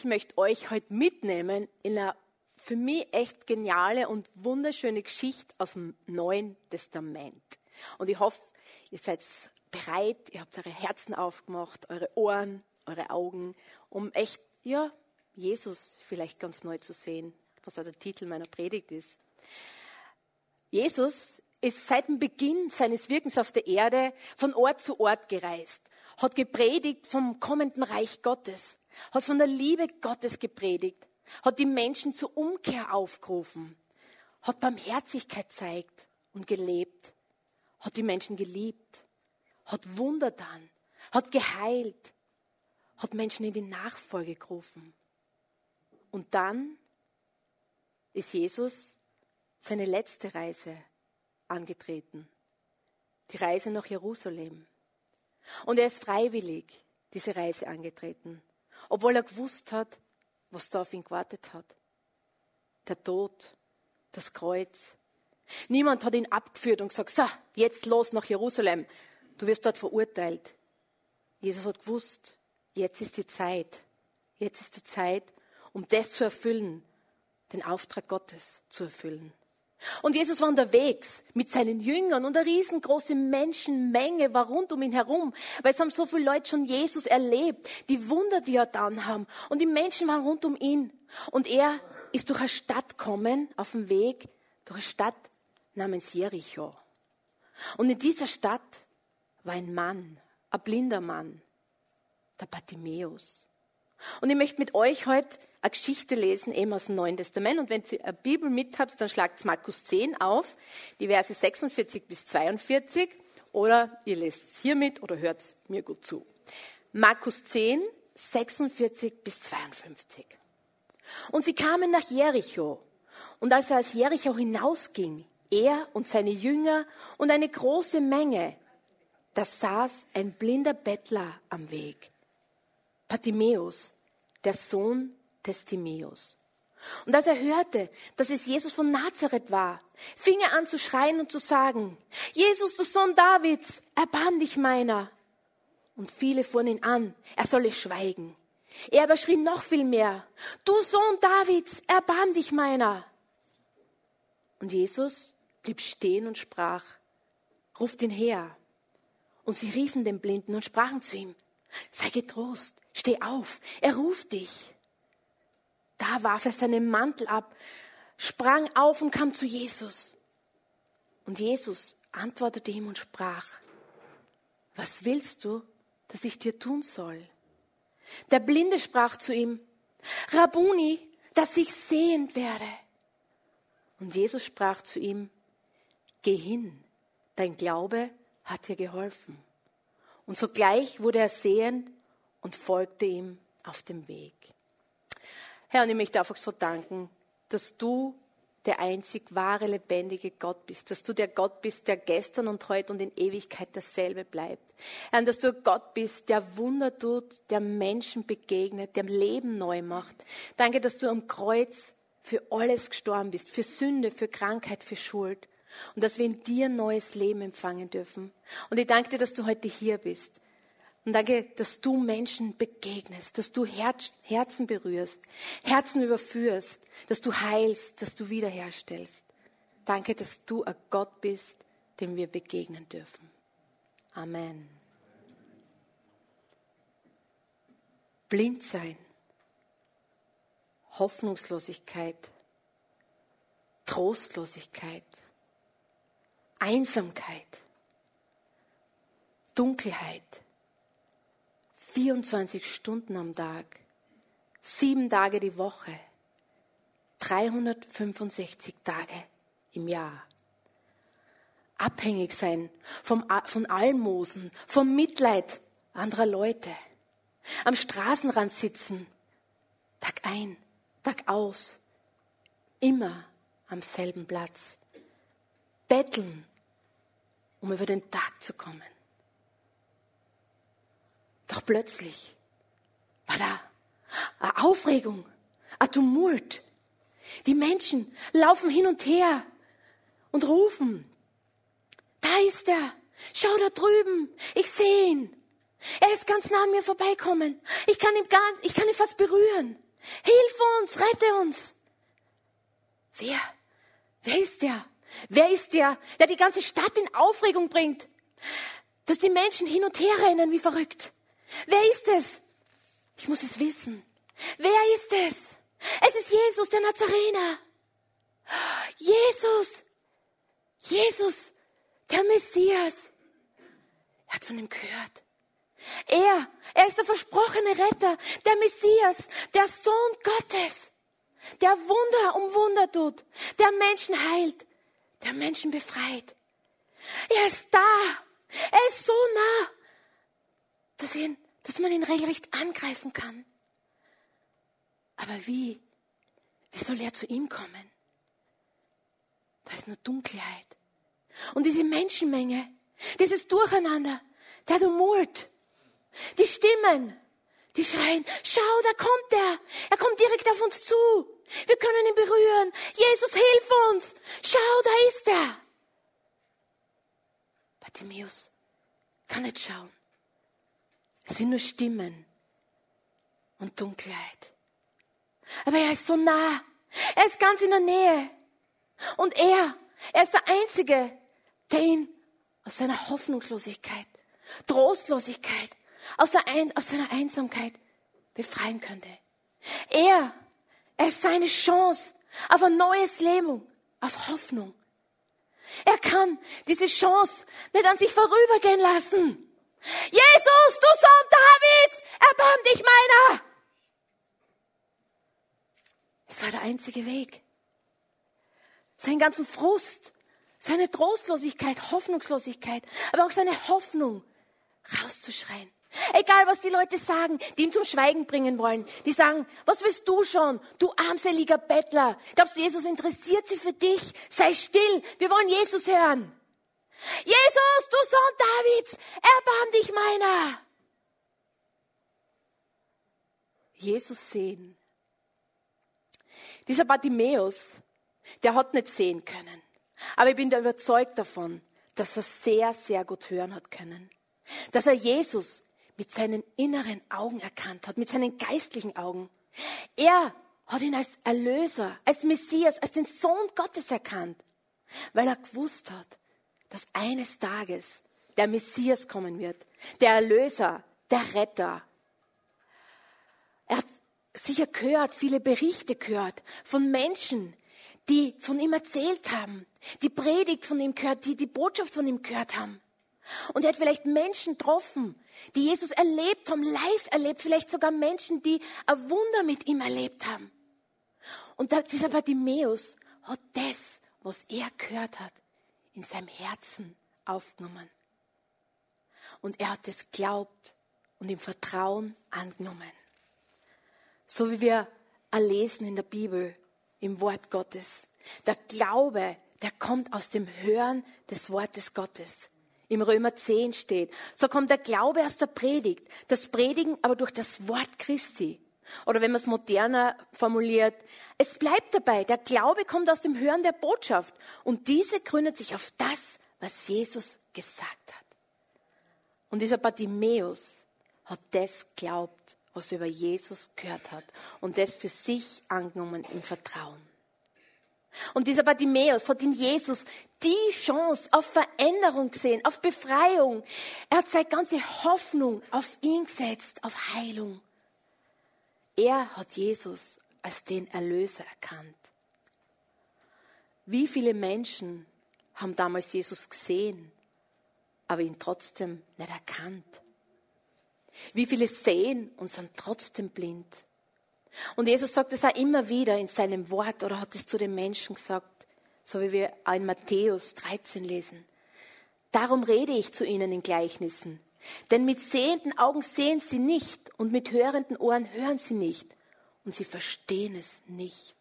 ich möchte euch heute mitnehmen in eine für mich echt geniale und wunderschöne Geschichte aus dem Neuen Testament. Und ich hoffe, ihr seid bereit, ihr habt eure Herzen aufgemacht, eure Ohren, eure Augen, um echt, ja, Jesus vielleicht ganz neu zu sehen, was auch der Titel meiner Predigt ist. Jesus ist seit dem Beginn seines Wirkens auf der Erde von Ort zu Ort gereist, hat gepredigt vom kommenden Reich Gottes, hat von der Liebe Gottes gepredigt, hat die Menschen zur Umkehr aufgerufen, hat Barmherzigkeit zeigt und gelebt, hat die Menschen geliebt, hat Wunder dann, hat geheilt, hat Menschen in die Nachfolge gerufen. Und dann ist Jesus seine letzte Reise angetreten, die Reise nach Jerusalem. Und er ist freiwillig diese Reise angetreten, obwohl er gewusst hat, was da auf ihn gewartet hat. Der Tod, das Kreuz. Niemand hat ihn abgeführt und gesagt, so, jetzt los nach Jerusalem. Du wirst dort verurteilt. Jesus hat gewusst, jetzt ist die Zeit. Jetzt ist die Zeit, um das zu erfüllen, den Auftrag Gottes zu erfüllen. Und Jesus war unterwegs mit seinen Jüngern und eine riesengroße Menschenmenge war rund um ihn herum, weil es haben so viele Leute schon Jesus erlebt, die Wunder, die er dann haben. Und die Menschen waren rund um ihn. Und er ist durch eine Stadt gekommen, auf dem Weg, durch eine Stadt namens Jericho. Und in dieser Stadt war ein Mann, ein blinder Mann, der Bartimäus. Und ich möchte mit euch heute eine Geschichte lesen, eben aus dem Neuen Testament. Und wenn ihr eine Bibel mit habt, dann schlagt Markus 10 auf, die Verse 46 bis 42. Oder ihr lest es hier mit oder hört mir gut zu. Markus 10, 46 bis 52. Und sie kamen nach Jericho. Und als er aus Jericho hinausging, er und seine Jünger und eine große Menge, da saß ein blinder Bettler am Weg. Bartimäus, der Sohn des Timäus. Und als er hörte, dass es Jesus von Nazareth war, fing er an zu schreien und zu sagen, Jesus, du Sohn Davids, erbarm dich meiner. Und viele fuhren ihn an, er solle schweigen. Er aber schrie noch viel mehr, du Sohn Davids, erbarm dich meiner. Und Jesus blieb stehen und sprach, ruft ihn her. Und sie riefen den Blinden und sprachen zu ihm, sei getrost, steh auf, er ruft dich. Da warf er seinen Mantel ab, sprang auf und kam zu Jesus. Und Jesus antwortete ihm und sprach, was willst du, dass ich dir tun soll? Der Blinde sprach zu ihm, Rabuni, dass ich sehend werde. Und Jesus sprach zu ihm, geh hin, dein Glaube hat dir geholfen. Und sogleich wurde er sehend und folgte ihm auf dem Weg. Herr, und ich möchte einfach so danken, dass du der einzig wahre, lebendige Gott bist, dass du der Gott bist, der gestern und heute und in Ewigkeit dasselbe bleibt. Herr, dass du Gott bist, der Wunder tut, der Menschen begegnet, der Leben neu macht. Danke, dass du am Kreuz für alles gestorben bist, für Sünde, für Krankheit, für Schuld. Und dass wir in dir neues Leben empfangen dürfen. Und ich danke dir, dass du heute hier bist. Und danke, dass du Menschen begegnest, dass du Herz, Herzen berührst, Herzen überführst, dass du heilst, dass du wiederherstellst. Danke, dass du ein Gott bist, dem wir begegnen dürfen. Amen. Blind sein, Hoffnungslosigkeit, Trostlosigkeit, Einsamkeit, Dunkelheit 24 Stunden am Tag, sieben Tage die Woche, 365 Tage im Jahr. Abhängig sein vom, von Almosen, vom Mitleid anderer Leute. Am Straßenrand sitzen, Tag ein, Tag aus, immer am selben Platz. Betteln, um über den Tag zu kommen. Doch plötzlich war da eine Aufregung, ein Tumult. Die Menschen laufen hin und her und rufen, da ist er, schau da drüben, ich sehe ihn. Er ist ganz nah an mir vorbeikommen. Ich kann ihn gar, ich kann ihn fast berühren. Hilf uns, rette uns. Wer? Wer ist der? Wer ist der, der die ganze Stadt in Aufregung bringt? Dass die Menschen hin und her rennen wie verrückt. Wer ist es? Ich muss es wissen. Wer ist es? Es ist Jesus, der Nazarener. Jesus. Jesus, der Messias. Er hat von ihm gehört. Er, er ist der versprochene Retter, der Messias, der Sohn Gottes, der Wunder um Wunder tut, der Menschen heilt, der Menschen befreit. Er ist da. Er ist so nah, dass, ihn, dass man ihn regelrecht angreifen kann. Aber wie? Wie soll er zu ihm kommen? Da ist nur Dunkelheit. Und diese Menschenmenge, dieses Durcheinander, der Tumult, die Stimmen, die schreien, schau, da kommt er. Er kommt direkt auf uns zu. Wir können ihn berühren. Jesus, hilf uns. Schau, da ist er. Bartimäus kann nicht schauen. Es sind nur Stimmen und Dunkelheit. Aber er ist so nah. Er ist ganz in der Nähe. Und er, er ist der Einzige, der ihn aus seiner Hoffnungslosigkeit, Trostlosigkeit, aus, Ein aus seiner Einsamkeit befreien könnte. Er, er ist seine Chance auf ein neues Leben, auf Hoffnung. Er kann diese Chance nicht an sich vorübergehen lassen. Jesus, du Sohn Davids, erbarm dich meiner! Es war der einzige Weg. Seinen ganzen Frust, seine Trostlosigkeit, Hoffnungslosigkeit, aber auch seine Hoffnung rauszuschreien. Egal, was die Leute sagen, die ihn zum Schweigen bringen wollen. Die sagen, was willst du schon, du armseliger Bettler? Glaubst du, Jesus interessiert sich für dich? Sei still, wir wollen Jesus hören. Jesus, du Sohn Davids, erbarm dich meiner. Jesus sehen. Dieser Bartimäus, der hat nicht sehen können. Aber ich bin da überzeugt davon, dass er sehr, sehr gut hören hat können. Dass er Jesus mit seinen inneren Augen erkannt hat, mit seinen geistlichen Augen. Er hat ihn als Erlöser, als Messias, als den Sohn Gottes erkannt, weil er gewusst hat, dass eines Tages der Messias kommen wird, der Erlöser, der Retter. Er hat sicher gehört, viele Berichte gehört von Menschen, die von ihm erzählt haben, die Predigt von ihm gehört, die die Botschaft von ihm gehört haben. Und er hat vielleicht Menschen getroffen, die Jesus erlebt haben, live erlebt, vielleicht sogar Menschen, die ein Wunder mit ihm erlebt haben. Und dieser Bartimäus hat das, was er gehört hat, in seinem Herzen aufgenommen. Und er hat es glaubt und im Vertrauen angenommen. So wie wir erlesen in der Bibel, im Wort Gottes. Der Glaube, der kommt aus dem Hören des Wortes Gottes im Römer 10 steht. So kommt der Glaube aus der Predigt, das Predigen aber durch das Wort Christi. Oder wenn man es moderner formuliert, es bleibt dabei, der Glaube kommt aus dem Hören der Botschaft und diese gründet sich auf das, was Jesus gesagt hat. Und dieser Bartimäus hat das glaubt, was er über Jesus gehört hat und das für sich angenommen im Vertrauen. Und dieser Bartimäus hat in Jesus die Chance auf Veränderung gesehen, auf Befreiung. Er hat seine ganze Hoffnung auf ihn gesetzt, auf Heilung. Er hat Jesus als den Erlöser erkannt. Wie viele Menschen haben damals Jesus gesehen, aber ihn trotzdem nicht erkannt? Wie viele sehen und sind trotzdem blind? Und Jesus sagt es auch immer wieder in seinem Wort oder hat es zu den Menschen gesagt, so wie wir in Matthäus 13 lesen. Darum rede ich zu ihnen in Gleichnissen. Denn mit sehenden Augen sehen sie nicht und mit hörenden Ohren hören sie nicht und sie verstehen es nicht.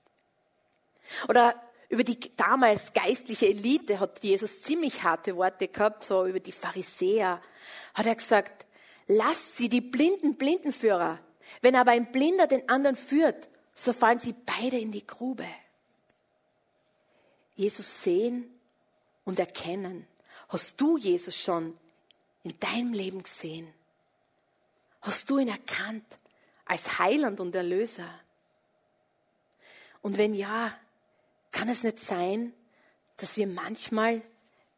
Oder über die damals geistliche Elite hat Jesus ziemlich harte Worte gehabt, so über die Pharisäer. Hat er gesagt, lasst sie die blinden Blindenführer, wenn aber ein Blinder den anderen führt, so fallen sie beide in die Grube. Jesus sehen und erkennen. Hast du Jesus schon in deinem Leben gesehen? Hast du ihn erkannt als Heiland und Erlöser? Und wenn ja, kann es nicht sein, dass wir manchmal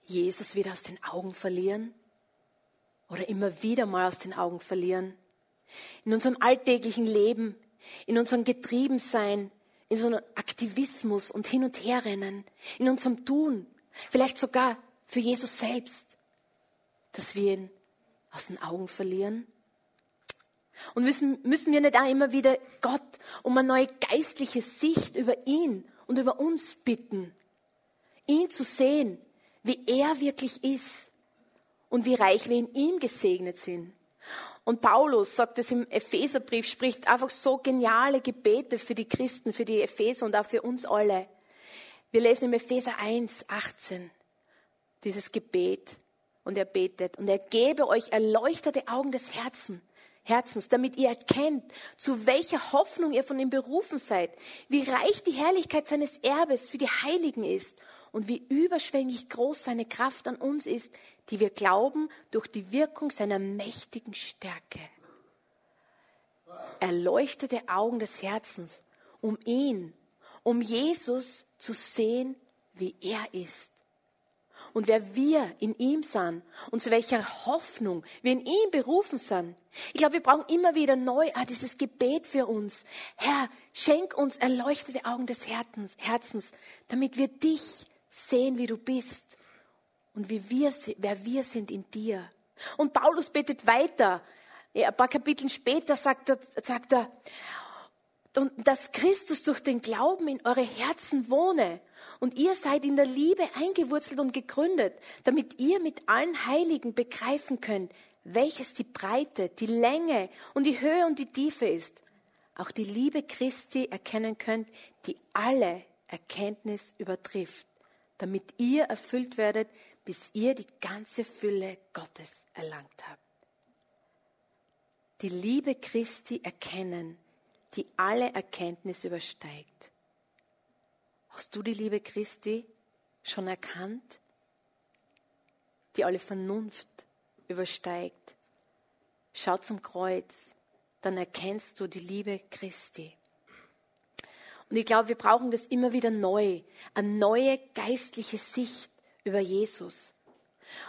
Jesus wieder aus den Augen verlieren? Oder immer wieder mal aus den Augen verlieren? In unserem alltäglichen Leben, in unserem Getriebensein, in so einem Aktivismus und Hin- und Herrennen, in unserem Tun, vielleicht sogar für Jesus selbst, dass wir ihn aus den Augen verlieren? Und müssen, müssen wir nicht auch immer wieder Gott um eine neue geistliche Sicht über ihn und über uns bitten? Ihn zu sehen, wie er wirklich ist und wie reich wir in ihm gesegnet sind. Und Paulus sagt es im Epheserbrief, spricht einfach so geniale Gebete für die Christen, für die Epheser und auch für uns alle. Wir lesen im Epheser 1, 18 dieses Gebet und er betet und er gebe euch erleuchtete Augen des Herzens, Herzens, damit ihr erkennt, zu welcher Hoffnung ihr von ihm berufen seid, wie reich die Herrlichkeit seines Erbes für die Heiligen ist und wie überschwänglich groß seine Kraft an uns ist, die wir glauben durch die Wirkung seiner mächtigen Stärke. Erleuchtete Augen des Herzens, um ihn, um Jesus zu sehen, wie er ist und wer wir in ihm sind und zu welcher Hoffnung wir in ihm berufen sind. Ich glaube, wir brauchen immer wieder neu ah, dieses Gebet für uns. Herr, schenk uns erleuchtete Augen des Herzens, damit wir dich sehen, wie du bist und wie wir, wer wir sind in dir. Und Paulus betet weiter. Ein paar Kapitel später sagt er, sagt er, dass Christus durch den Glauben in eure Herzen wohne und ihr seid in der Liebe eingewurzelt und gegründet, damit ihr mit allen Heiligen begreifen könnt, welches die Breite, die Länge und die Höhe und die Tiefe ist. Auch die Liebe Christi erkennen könnt, die alle Erkenntnis übertrifft, damit ihr erfüllt werdet, bis ihr die ganze Fülle Gottes erlangt habt. Die Liebe Christi erkennen, die alle Erkenntnis übersteigt. Hast du die Liebe Christi schon erkannt, die alle Vernunft übersteigt? Schau zum Kreuz, dann erkennst du die Liebe Christi. Und ich glaube, wir brauchen das immer wieder neu, eine neue geistliche Sicht über Jesus.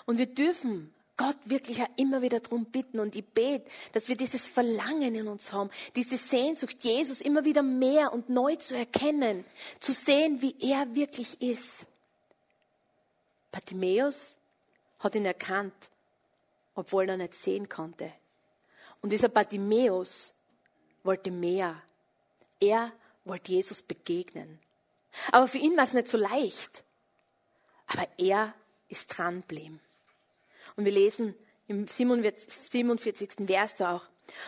Und wir dürfen Gott wirklich auch immer wieder darum bitten und ich bete, dass wir dieses Verlangen in uns haben, diese Sehnsucht, Jesus immer wieder mehr und neu zu erkennen, zu sehen, wie er wirklich ist. Bartimäus hat ihn erkannt, obwohl er nicht sehen konnte. Und dieser Bartimäus wollte mehr. Er wollte Jesus begegnen. Aber für ihn war es nicht so leicht. Aber er ist dran geblieben. Und wir lesen im 47. Vers auch.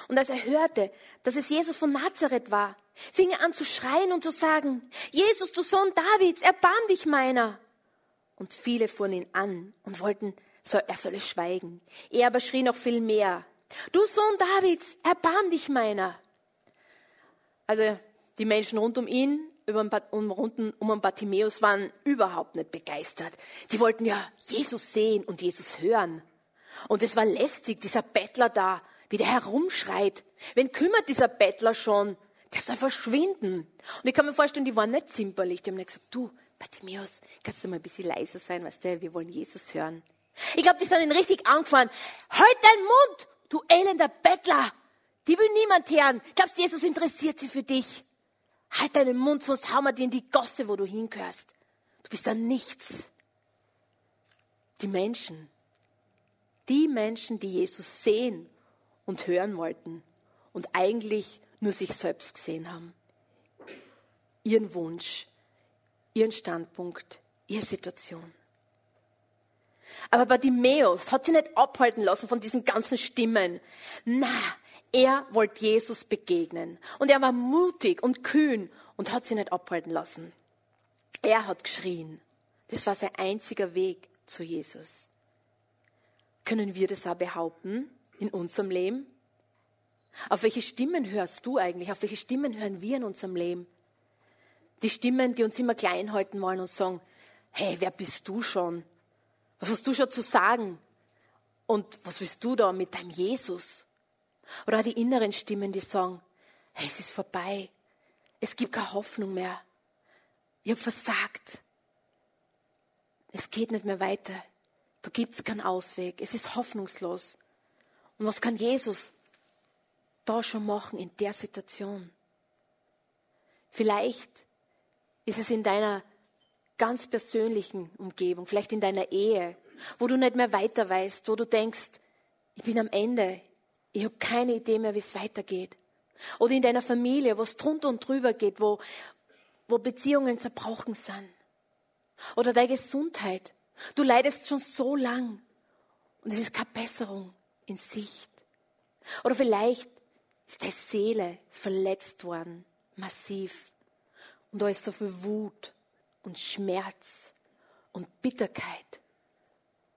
Und als er hörte, dass es Jesus von Nazareth war, fing er an zu schreien und zu sagen, Jesus, du Sohn Davids, erbarm dich meiner. Und viele fuhren ihn an und wollten, er solle schweigen. Er aber schrie noch viel mehr, du Sohn Davids, erbarm dich meiner. Also die Menschen rund um ihn, um, um Bartimäus waren überhaupt nicht begeistert. Die wollten ja Jesus sehen und Jesus hören. Und es war lästig, dieser Bettler da, wie der herumschreit. Wen kümmert dieser Bettler schon? Der soll verschwinden. Und ich kann mir vorstellen, die waren nicht zimperlich. Die haben nicht gesagt, du, Bartimäus, kannst du mal ein bisschen leiser sein, weißt du, wir wollen Jesus hören. Ich glaube, die sind ihn richtig angefahren. Halt deinen Mund, du elender Bettler. Die will niemand hören. Glaubst Jesus interessiert sich für dich? Halt deinen Mund, sonst hauen wir dir in die Gosse, wo du hingehörst. Du bist da nichts. Die Menschen, die Menschen, die Jesus sehen und hören wollten und eigentlich nur sich selbst gesehen haben. Ihren Wunsch, ihren Standpunkt, ihre Situation. Aber Bartimäus hat sie nicht abhalten lassen von diesen ganzen Stimmen. Na, er wollte Jesus begegnen. Und er war mutig und kühn und hat sie nicht abhalten lassen. Er hat geschrien. Das war sein einziger Weg zu Jesus. Können wir das auch behaupten in unserem Leben? Auf welche Stimmen hörst du eigentlich? Auf welche Stimmen hören wir in unserem Leben? Die Stimmen, die uns immer klein halten wollen und sagen, hey, wer bist du schon? Was hast du schon zu sagen? Und was willst du da mit deinem Jesus? Oder die inneren Stimmen, die sagen, hey, es ist vorbei. Es gibt keine Hoffnung mehr. ich habe versagt. Es geht nicht mehr weiter. Da gibt es keinen Ausweg. Es ist hoffnungslos. Und was kann Jesus da schon machen in der Situation? Vielleicht ist es in deiner ganz persönlichen Umgebung, vielleicht in deiner Ehe, wo du nicht mehr weiter weißt, wo du denkst, ich bin am Ende, ich habe keine Idee mehr, wie es weitergeht. Oder in deiner Familie, wo es drunter und drüber geht, wo, wo Beziehungen zerbrochen sind. Oder deine Gesundheit. Du leidest schon so lang und es ist keine Besserung in Sicht. Oder vielleicht ist deine Seele verletzt worden, massiv. Und da ist so viel Wut und Schmerz und Bitterkeit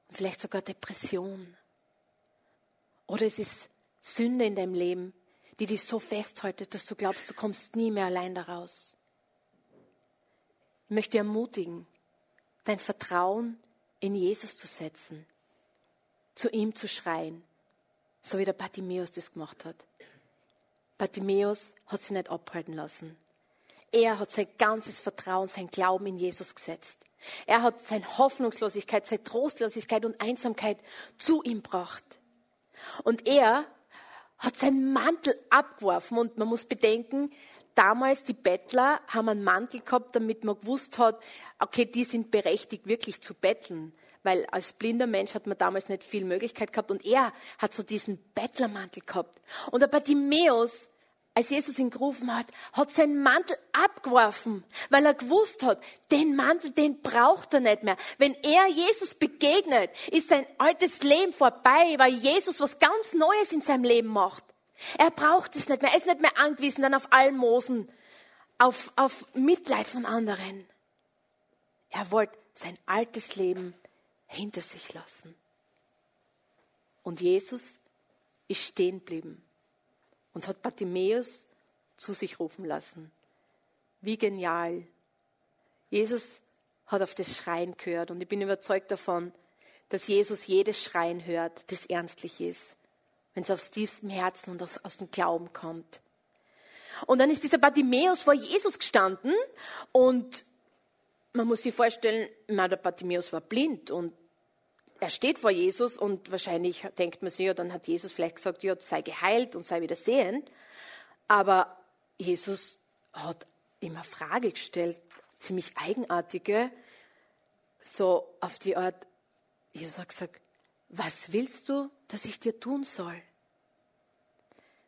und vielleicht sogar Depression. Oder es ist Sünde in deinem Leben, die dich so festhaltet, dass du glaubst, du kommst nie mehr allein daraus. Ich möchte dich ermutigen, dein Vertrauen in Jesus zu setzen, zu ihm zu schreien, so wie der Bartimäus das gemacht hat. Bartimäus hat sich nicht abhalten lassen. Er hat sein ganzes Vertrauen, sein Glauben in Jesus gesetzt. Er hat seine Hoffnungslosigkeit, seine Trostlosigkeit und Einsamkeit zu ihm gebracht. Und er hat seinen Mantel abgeworfen und man muss bedenken, damals die Bettler haben einen Mantel gehabt, damit man gewusst hat, okay, die sind berechtigt wirklich zu betteln. Weil als blinder Mensch hat man damals nicht viel Möglichkeit gehabt und er hat so diesen Bettlermantel gehabt. Und der Bartimäus als Jesus ihn gerufen hat, hat seinen Mantel abgeworfen, weil er gewusst hat, den Mantel, den braucht er nicht mehr. Wenn er Jesus begegnet, ist sein altes Leben vorbei, weil Jesus was ganz Neues in seinem Leben macht. Er braucht es nicht mehr. Er ist nicht mehr angewiesen dann auf Almosen, auf, auf Mitleid von anderen. Er wollte sein altes Leben hinter sich lassen. Und Jesus ist stehen geblieben und hat Bartimäus zu sich rufen lassen. Wie genial. Jesus hat auf das Schreien gehört und ich bin überzeugt davon, dass Jesus jedes Schreien hört, das ernstlich ist, wenn es aus tiefstem Herzen und aus, aus dem Glauben kommt. Und dann ist dieser Bartimäus vor Jesus gestanden und man muss sich vorstellen, der Bartimäus war blind und er steht vor Jesus und wahrscheinlich denkt man sich, ja, dann hat Jesus vielleicht gesagt, ja, sei geheilt und sei wieder sehend. Aber Jesus hat immer Frage gestellt, ziemlich eigenartige, so auf die Art, Jesus hat gesagt, was willst du, dass ich dir tun soll?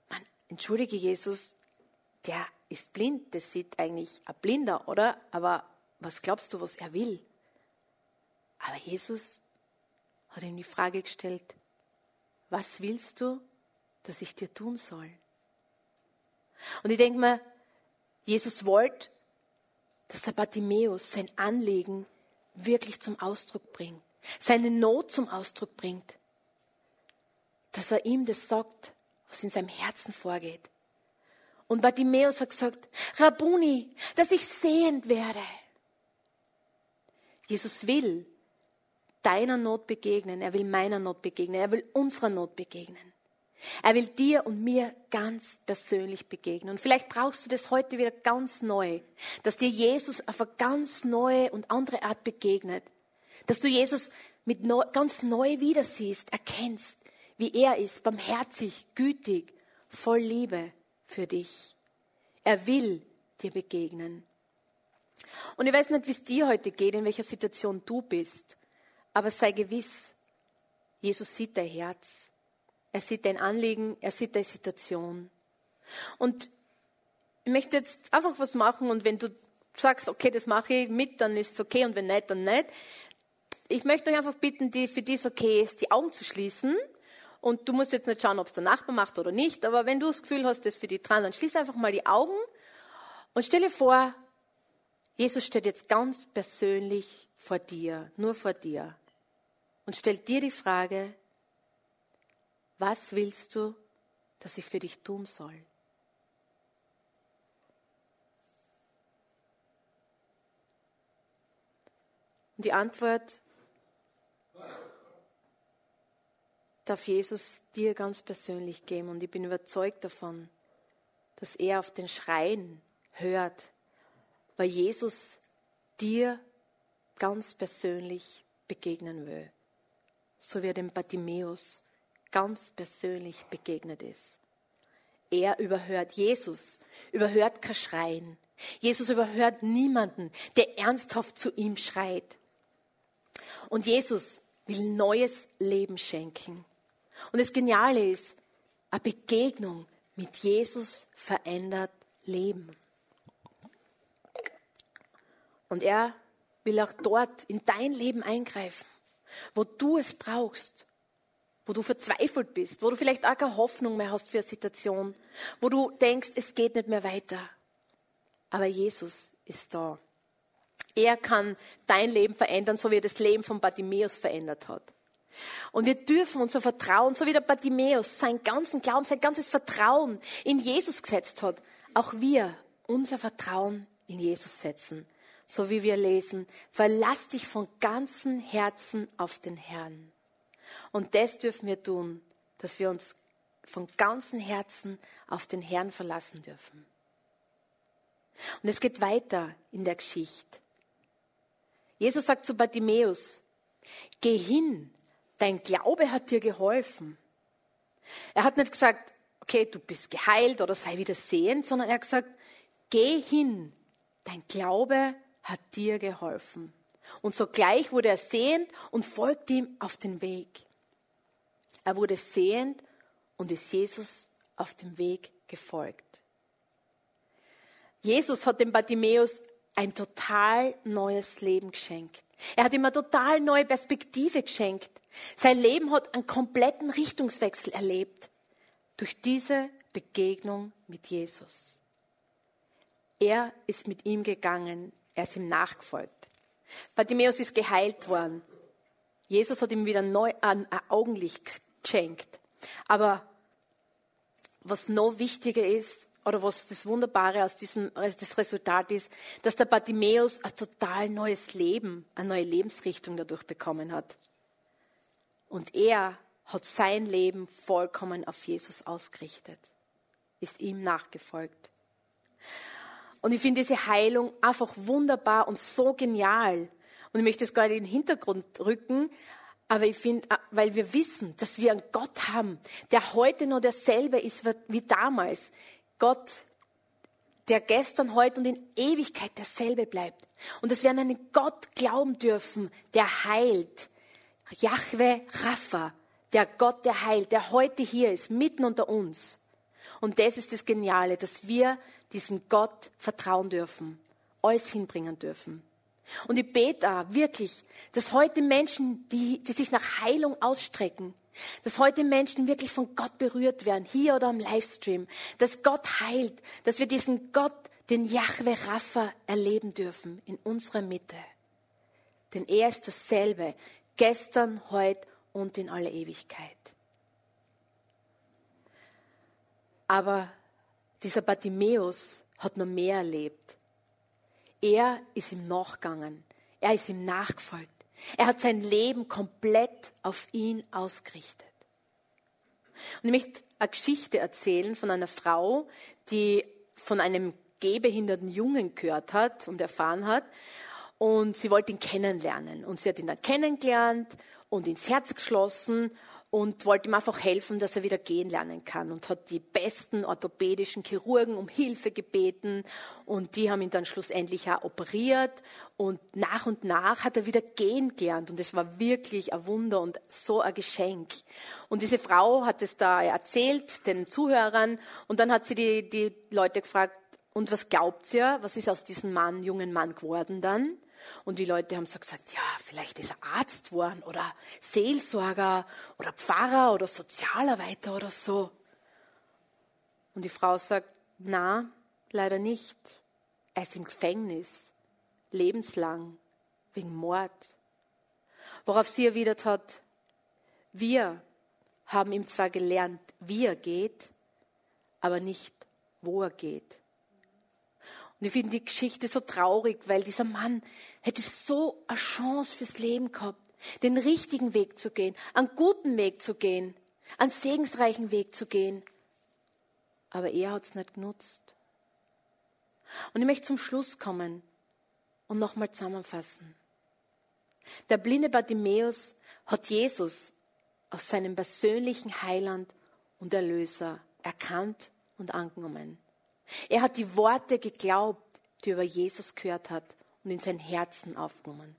Man, entschuldige Jesus, der ist blind, das sieht eigentlich ein Blinder, oder? Aber was glaubst du, was er will? Aber Jesus hat ihm die Frage gestellt, was willst du, dass ich dir tun soll? Und ich denke mir, Jesus wollte, dass der Bartimäus sein Anliegen wirklich zum Ausdruck bringt, seine Not zum Ausdruck bringt, dass er ihm das sagt, was in seinem Herzen vorgeht. Und Bartimäus hat gesagt, Rabuni, dass ich sehend werde. Jesus will, deiner Not begegnen, er will meiner Not begegnen, er will unserer Not begegnen. Er will dir und mir ganz persönlich begegnen. Und vielleicht brauchst du das heute wieder ganz neu, dass dir Jesus auf eine ganz neue und andere Art begegnet. Dass du Jesus mit neu, ganz neu wieder siehst, erkennst, wie er ist, barmherzig, gütig, voll Liebe für dich. Er will dir begegnen. Und ich weiß nicht, wie es dir heute geht, in welcher Situation du bist. Aber sei gewiss, Jesus sieht dein Herz. Er sieht dein Anliegen, er sieht deine Situation. Und ich möchte jetzt einfach was machen und wenn du sagst, okay, das mache ich mit, dann ist es okay und wenn nicht, dann nicht. Ich möchte euch einfach bitten, die, für die es okay ist, die Augen zu schließen. Und du musst jetzt nicht schauen, ob es der Nachbar macht oder nicht, aber wenn du das Gefühl hast, das für die dran, dann schließ einfach mal die Augen und stelle vor, Jesus steht jetzt ganz persönlich vor dir, nur vor dir und stellt dir die Frage, was willst du, dass ich für dich tun soll? Und die Antwort darf Jesus dir ganz persönlich geben. Und ich bin überzeugt davon, dass er auf den Schreien hört, weil Jesus dir ganz persönlich begegnen will, so wie er dem Bartimäus ganz persönlich begegnet ist. Er überhört Jesus, überhört kein Schreien. Jesus überhört niemanden, der ernsthaft zu ihm schreit. Und Jesus will neues Leben schenken. Und das Geniale ist, eine Begegnung mit Jesus verändert Leben. Und er will auch dort in dein Leben eingreifen, wo du es brauchst, wo du verzweifelt bist, wo du vielleicht auch keine Hoffnung mehr hast für eine Situation, wo du denkst, es geht nicht mehr weiter. Aber Jesus ist da. Er kann dein Leben verändern, so wie er das Leben von Bartimäus verändert hat. Und wir dürfen unser Vertrauen, so wie der Bartimäus sein ganzen Glauben, sein ganzes Vertrauen in Jesus gesetzt hat, auch wir unser Vertrauen in Jesus setzen so wie wir lesen, verlass dich von ganzem Herzen auf den Herrn. Und das dürfen wir tun, dass wir uns von ganzem Herzen auf den Herrn verlassen dürfen. Und es geht weiter in der Geschichte. Jesus sagt zu Bartimäus, geh hin, dein Glaube hat dir geholfen. Er hat nicht gesagt, okay, du bist geheilt oder sei wieder sehend, sondern er hat gesagt, geh hin, dein Glaube hat dir geholfen. Und sogleich wurde er sehend und folgte ihm auf den Weg. Er wurde sehend und ist Jesus auf dem Weg gefolgt. Jesus hat dem Bartimäus ein total neues Leben geschenkt. Er hat ihm eine total neue Perspektive geschenkt. Sein Leben hat einen kompletten Richtungswechsel erlebt durch diese Begegnung mit Jesus. Er ist mit ihm gegangen er ist ihm nachgefolgt. Bartimäus ist geheilt worden. Jesus hat ihm wieder neu ein Augenlicht geschenkt. Aber was noch wichtiger ist, oder was das Wunderbare aus diesem das Resultat ist, dass der Bartimäus ein total neues Leben, eine neue Lebensrichtung dadurch bekommen hat. Und er hat sein Leben vollkommen auf Jesus ausgerichtet, ist ihm nachgefolgt. Und ich finde diese Heilung einfach wunderbar und so genial. Und ich möchte es gar nicht in den Hintergrund rücken, aber ich finde, äh, weil wir wissen, dass wir einen Gott haben, der heute noch derselbe ist wie damals. Gott, der gestern, heute und in Ewigkeit derselbe bleibt. Und dass wir an einen Gott glauben dürfen, der heilt. Yahweh Rapha, der Gott, der heilt, der heute hier ist, mitten unter uns. Und das ist das Geniale, dass wir diesem Gott vertrauen dürfen, alles hinbringen dürfen. Und ich bete auch wirklich, dass heute Menschen, die, die sich nach Heilung ausstrecken, dass heute Menschen wirklich von Gott berührt werden, hier oder am Livestream, dass Gott heilt, dass wir diesen Gott, den Yahweh Rapha, erleben dürfen in unserer Mitte. Denn er ist dasselbe, gestern, heute und in aller Ewigkeit. Aber dieser Bartimäus hat noch mehr erlebt. Er ist ihm nachgegangen. Er ist ihm nachgefolgt. Er hat sein Leben komplett auf ihn ausgerichtet. Und ich möchte eine Geschichte erzählen von einer Frau, die von einem gehbehinderten Jungen gehört hat und erfahren hat. Und sie wollte ihn kennenlernen. Und sie hat ihn dann kennengelernt und ins Herz geschlossen und wollte ihm einfach helfen, dass er wieder gehen lernen kann und hat die besten orthopädischen Chirurgen um Hilfe gebeten und die haben ihn dann schlussendlich auch operiert und nach und nach hat er wieder gehen gelernt und es war wirklich ein Wunder und so ein Geschenk. Und diese Frau hat es da erzählt den Zuhörern und dann hat sie die, die Leute gefragt, und was glaubt ihr, was ist aus diesem Mann, jungen Mann geworden dann? Und die Leute haben so gesagt, ja, vielleicht ist er Arzt geworden oder Seelsorger oder Pfarrer oder Sozialarbeiter oder so. Und die Frau sagt, na, leider nicht. Er ist im Gefängnis, lebenslang, wegen Mord. Worauf sie erwidert hat, wir haben ihm zwar gelernt, wie er geht, aber nicht, wo er geht. Und ich finde die Geschichte so traurig, weil dieser Mann hätte so eine Chance fürs Leben gehabt, den richtigen Weg zu gehen, einen guten Weg zu gehen, einen segensreichen Weg zu gehen. Aber er hat es nicht genutzt. Und ich möchte zum Schluss kommen. und nochmal zusammenfassen. Der blinde Bartimäus hat Jesus als seinen persönlichen Heiland und Erlöser erkannt und angenommen. Er hat die Worte geglaubt, die er über Jesus gehört hat und in sein Herzen aufgenommen.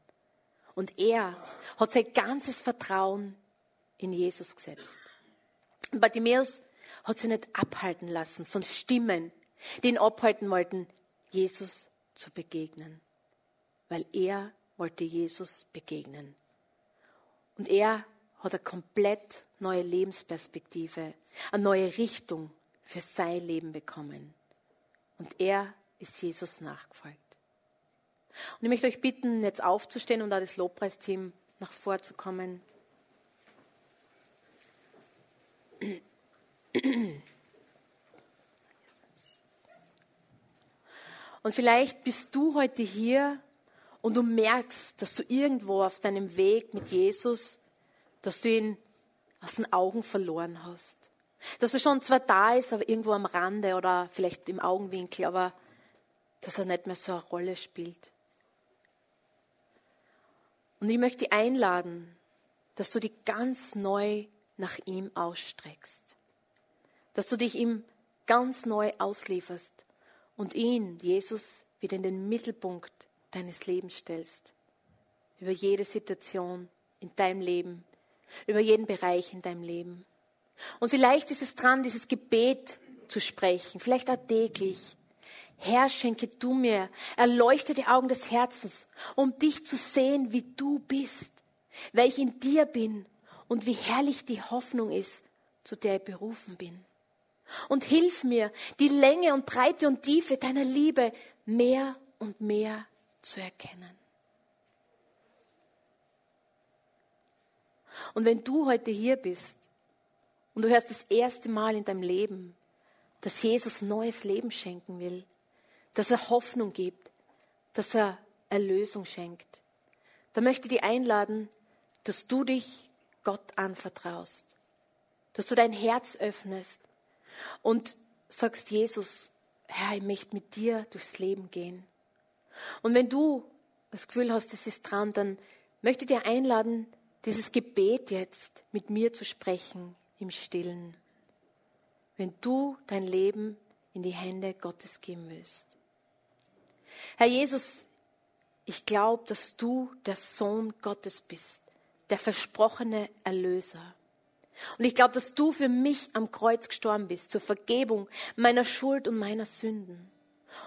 Und er hat sein ganzes Vertrauen in Jesus gesetzt. Bartimäus hat sich nicht abhalten lassen von Stimmen, die ihn abhalten wollten, Jesus zu begegnen. Weil er wollte Jesus begegnen. Und er hat eine komplett neue Lebensperspektive, eine neue Richtung für sein Leben bekommen. Und er ist Jesus nachgefolgt. Und ich möchte euch bitten, jetzt aufzustehen und da das Lobpreisteam nach vorzukommen. Und vielleicht bist du heute hier und du merkst, dass du irgendwo auf deinem Weg mit Jesus, dass du ihn aus den Augen verloren hast. Dass er schon zwar da ist, aber irgendwo am Rande oder vielleicht im Augenwinkel, aber dass er nicht mehr so eine Rolle spielt. Und ich möchte dich einladen, dass du dich ganz neu nach ihm ausstreckst. Dass du dich ihm ganz neu auslieferst und ihn, Jesus, wieder in den Mittelpunkt deines Lebens stellst. Über jede Situation in deinem Leben, über jeden Bereich in deinem Leben. Und vielleicht ist es dran, dieses Gebet zu sprechen, vielleicht auch täglich. Herr, schenke du mir erleuchtete Augen des Herzens, um dich zu sehen, wie du bist, wer ich in dir bin und wie herrlich die Hoffnung ist, zu der ich berufen bin. Und hilf mir, die Länge und Breite und Tiefe deiner Liebe mehr und mehr zu erkennen. Und wenn du heute hier bist und du hörst das erste Mal in deinem Leben, dass Jesus neues Leben schenken will, dass er Hoffnung gibt, dass er Erlösung schenkt, dann möchte ich dich einladen, dass du dich Gott anvertraust, dass du dein Herz öffnest und sagst, Jesus, Herr, ich möchte mit dir durchs Leben gehen. Und wenn du das Gefühl hast, es ist dran, dann möchte ich dir einladen, dieses Gebet jetzt mit mir zu sprechen im Stillen. Wenn du dein Leben in die Hände Gottes geben willst. Herr Jesus, ich glaube, dass du der Sohn Gottes bist, der versprochene Erlöser. Und ich glaube, dass du für mich am Kreuz gestorben bist, zur Vergebung meiner Schuld und meiner Sünden.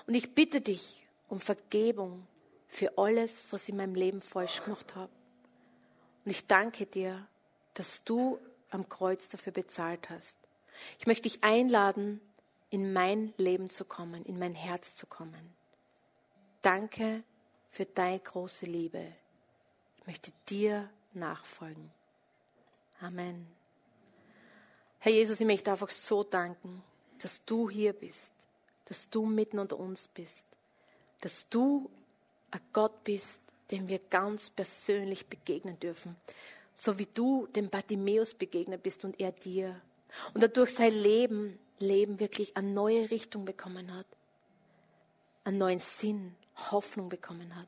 Und ich bitte dich um Vergebung für alles, was ich in meinem Leben falsch gemacht habe. Und ich danke dir, dass du am Kreuz dafür bezahlt hast. Ich möchte dich einladen, in mein Leben zu kommen, in mein Herz zu kommen. Danke für deine große Liebe. Ich möchte dir nachfolgen. Amen. Herr Jesus, ich möchte einfach so danken, dass du hier bist, dass du mitten unter uns bist, dass du ein Gott bist, dem wir ganz persönlich begegnen dürfen, so wie du dem Bartimäus begegnet bist und er dir. Und dadurch sein Leben, Leben wirklich eine neue Richtung bekommen hat, einen neuen Sinn, Hoffnung bekommen hat.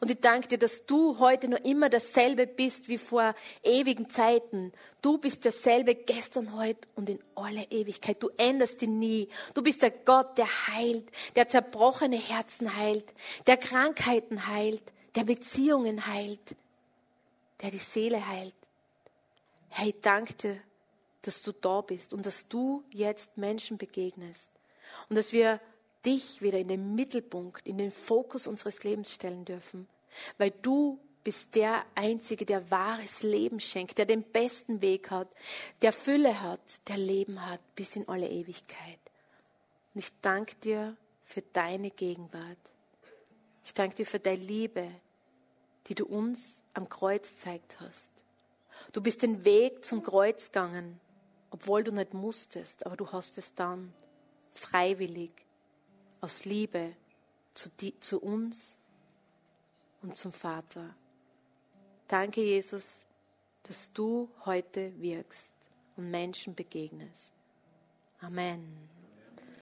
Und ich danke dir, dass du heute noch immer dasselbe bist wie vor ewigen Zeiten. Du bist derselbe gestern, heute und in alle Ewigkeit. Du änderst dich nie. Du bist der Gott, der heilt, der zerbrochene Herzen heilt, der Krankheiten heilt, der Beziehungen heilt, der die Seele heilt. Herr, ich danke dir, dass du da bist und dass du jetzt Menschen begegnest und dass wir dich wieder in den Mittelpunkt, in den Fokus unseres Lebens stellen dürfen, weil du bist der Einzige, der wahres Leben schenkt, der den besten Weg hat, der Fülle hat, der Leben hat bis in alle Ewigkeit. Und ich danke dir für deine Gegenwart. Ich danke dir für deine Liebe, die du uns am Kreuz zeigt hast. Du bist den Weg zum Kreuz gegangen, obwohl du nicht musstest, aber du hast es dann freiwillig aus Liebe zu, die, zu uns und zum Vater. Danke, Jesus, dass du heute wirkst und Menschen begegnest. Amen.